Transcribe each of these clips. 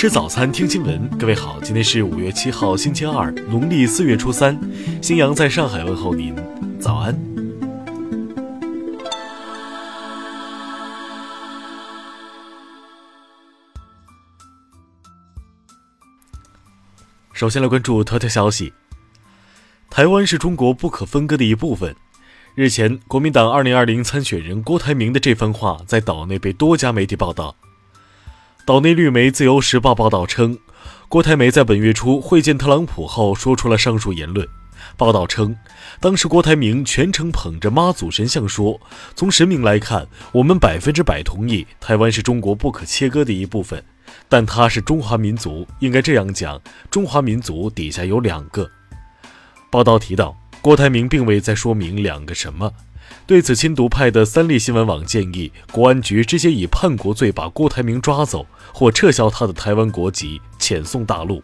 吃早餐，听新闻。各位好，今天是五月七号，星期二，农历四月初三。新阳在上海问候您，早安。首先来关注头条消息：台湾是中国不可分割的一部分。日前，国民党二零二零参选人郭台铭的这番话在岛内被多家媒体报道。岛内绿媒《自由时报》报道称，郭台铭在本月初会见特朗普后说出了上述言论。报道称，当时郭台铭全程捧着妈祖神像说：“从神明来看，我们百分之百同意台湾是中国不可切割的一部分。”但他是中华民族，应该这样讲：中华民族底下有两个。报道提到，郭台铭并未再说明两个什么。对此，亲独派的三立新闻网建议，国安局直接以叛国罪把郭台铭抓走，或撤销他的台湾国籍，遣送大陆。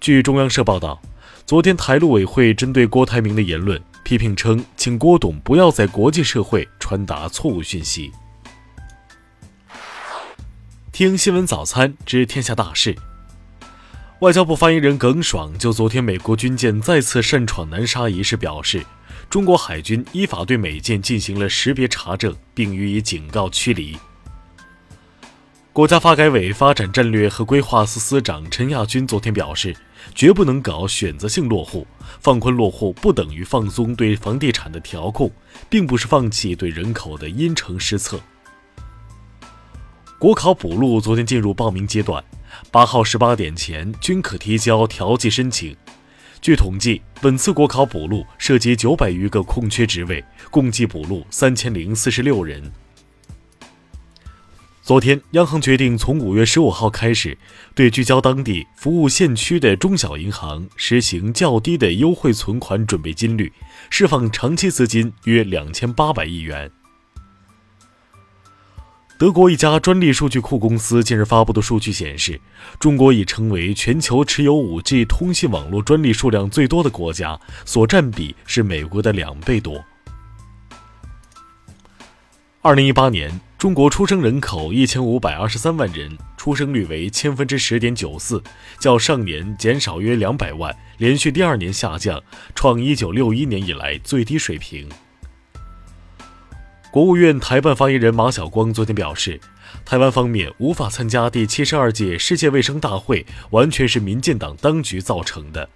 据中央社报道，昨天台陆委会针对郭台铭的言论批评称，请郭董不要在国际社会传达错误讯息。听新闻早餐知天下大事。外交部发言人耿爽就昨天美国军舰再次擅闯南沙一事表示，中国海军依法对美舰进行了识别查证，并予以警告驱离。国家发改委发展战略和规划司司长陈亚军昨天表示，绝不能搞选择性落户，放宽落户不等于放松对房地产的调控，并不是放弃对人口的因城施策。国考补录昨天进入报名阶段，八号十八点前均可提交调剂申请。据统计，本次国考补录涉及九百余个空缺职位，共计补录三千零四十六人。昨天，央行决定从五月十五号开始，对聚焦当地、服务县区的中小银行实行较低的优惠存款准备金率，释放长期资金约两千八百亿元。德国一家专利数据库公司近日发布的数据显示，中国已成为全球持有 5G 通信网络专利数量最多的国家，所占比是美国的两倍多。二零一八年，中国出生人口一千五百二十三万人，出生率为千分之十点九四，较上年减少约两百万，连续第二年下降，创一九六一年以来最低水平。国务院台办发言人马晓光昨天表示，台湾方面无法参加第七十二届世界卫生大会，完全是民进党当局造成的。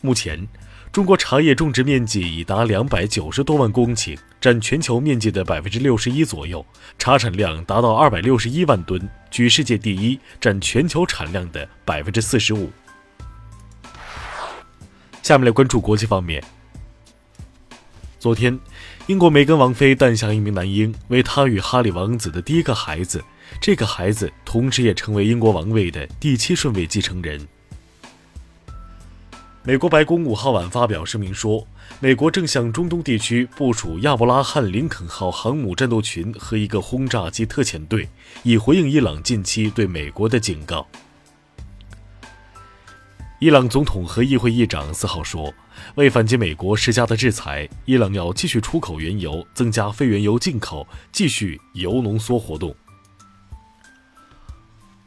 目前，中国茶叶种植面积已达两百九十多万公顷，占全球面积的百分之六十一左右，茶产量达到二百六十一万吨，居世界第一，占全球产量的百分之四十五。下面来关注国际方面。昨天，英国梅根王妃诞下一名男婴，为她与哈里王子的第一个孩子。这个孩子同时也成为英国王位的第七顺位继承人。美国白宫五号晚发表声明说，美国正向中东地区部署亚伯拉罕·林肯号航母战斗群和一个轰炸机特遣队，以回应伊朗近期对美国的警告。伊朗总统和议会议长四号说，为反击美国施加的制裁，伊朗要继续出口原油，增加非原油进口，继续油浓缩活动。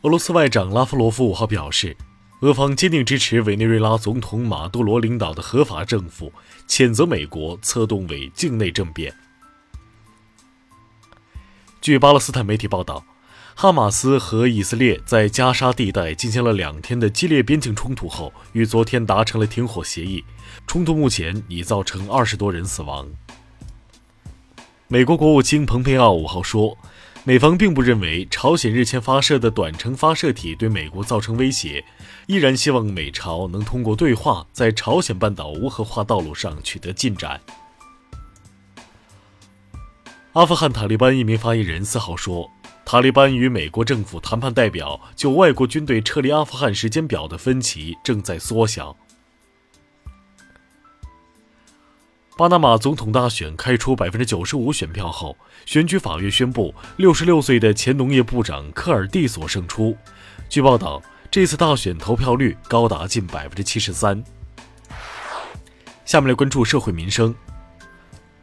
俄罗斯外长拉夫罗夫五号表示，俄方坚定支持委内瑞拉总统马杜罗领导的合法政府，谴责美国策动为境内政变。据巴勒斯坦媒体报道。哈马斯和以色列在加沙地带进行了两天的激烈边境冲突后，于昨天达成了停火协议。冲突目前已造成二十多人死亡。美国国务卿蓬佩奥五号说，美方并不认为朝鲜日前发射的短程发射体对美国造成威胁，依然希望美朝能通过对话，在朝鲜半岛无核化道路上取得进展。阿富汗塔利班一名发言人四号说。塔利班与美国政府谈判代表就外国军队撤离阿富汗时间表的分歧正在缩小。巴拿马总统大选开出百分之九十五选票后，选举法院宣布，六十六岁的前农业部长科尔蒂索胜出。据报道，这次大选投票率高达近百分之七十三。下面来关注社会民生。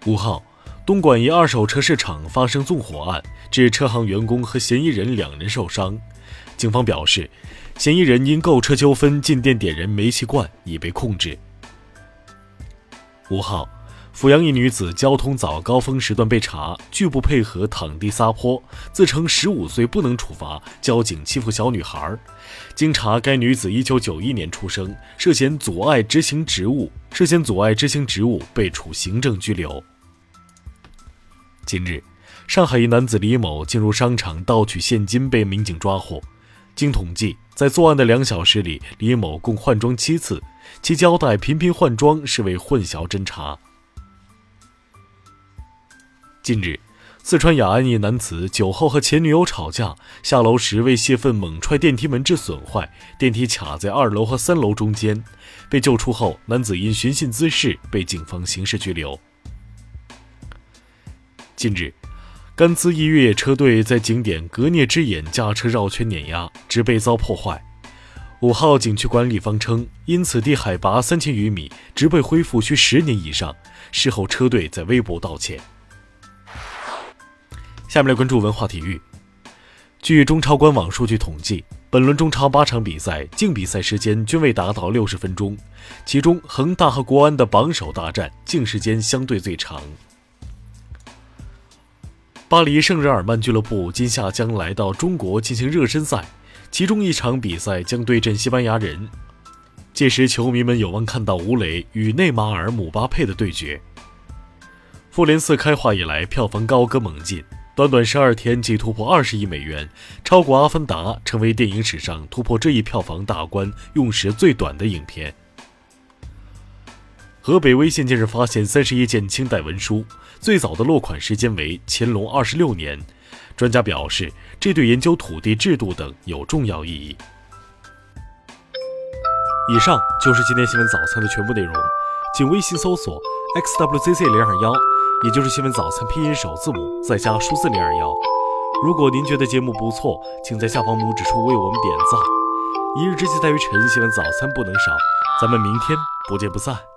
五号。东莞一二手车市场发生纵火案，致车行员工和嫌疑人两人受伤。警方表示，嫌疑人因购车纠纷进店点燃煤气罐，已被控制。五号，阜阳一女子交通早高峰时段被查，拒不配合躺地撒泼，自称十五岁不能处罚，交警欺负小女孩。经查，该女子一九九一年出生，涉嫌阻碍执行职务，涉嫌阻碍执行职务被处行政拘留。近日，上海一男子李某进入商场盗取现金，被民警抓获。经统计，在作案的两小时里，李某共换装七次，其交代频频换装是为混淆侦查。近日，四川雅安一男子酒后和前女友吵架，下楼时为泄愤猛踹电梯门致损坏，电梯卡在二楼和三楼中间。被救出后，男子因寻衅滋事被警方刑事拘留。近日，甘孜一越野车队在景点格聂之眼驾车绕圈碾压，植被遭破坏。五号，景区管理方称，因此地海拔三千余米，植被恢复需十年以上。事后，车队在微博道歉。下面来关注文化体育。据中超官网数据统计，本轮中超八场比赛净比赛时间均未达到六十分钟，其中恒大和国安的榜首大战净时间相对最长。巴黎圣日耳曼俱乐部今夏将来到中国进行热身赛，其中一场比赛将对阵西班牙人。届时，球迷们有望看到吴磊与内马尔、姆巴佩的对决。复联四开画以来，票房高歌猛进，短短十二天即突破二十亿美元，超过《阿凡达》，成为电影史上突破这一票房大关用时最短的影片。河北威信近日发现三十一件清代文书，最早的落款时间为乾隆二十六年。专家表示，这对研究土地制度等有重要意义。以上就是今天新闻早餐的全部内容，请微信搜索 xwzc 零二幺，也就是新闻早餐拼音首字母再加数字零二幺。如果您觉得节目不错，请在下方拇指处为我们点赞。一日之计在于晨，新闻早餐不能少，咱们明天不见不散。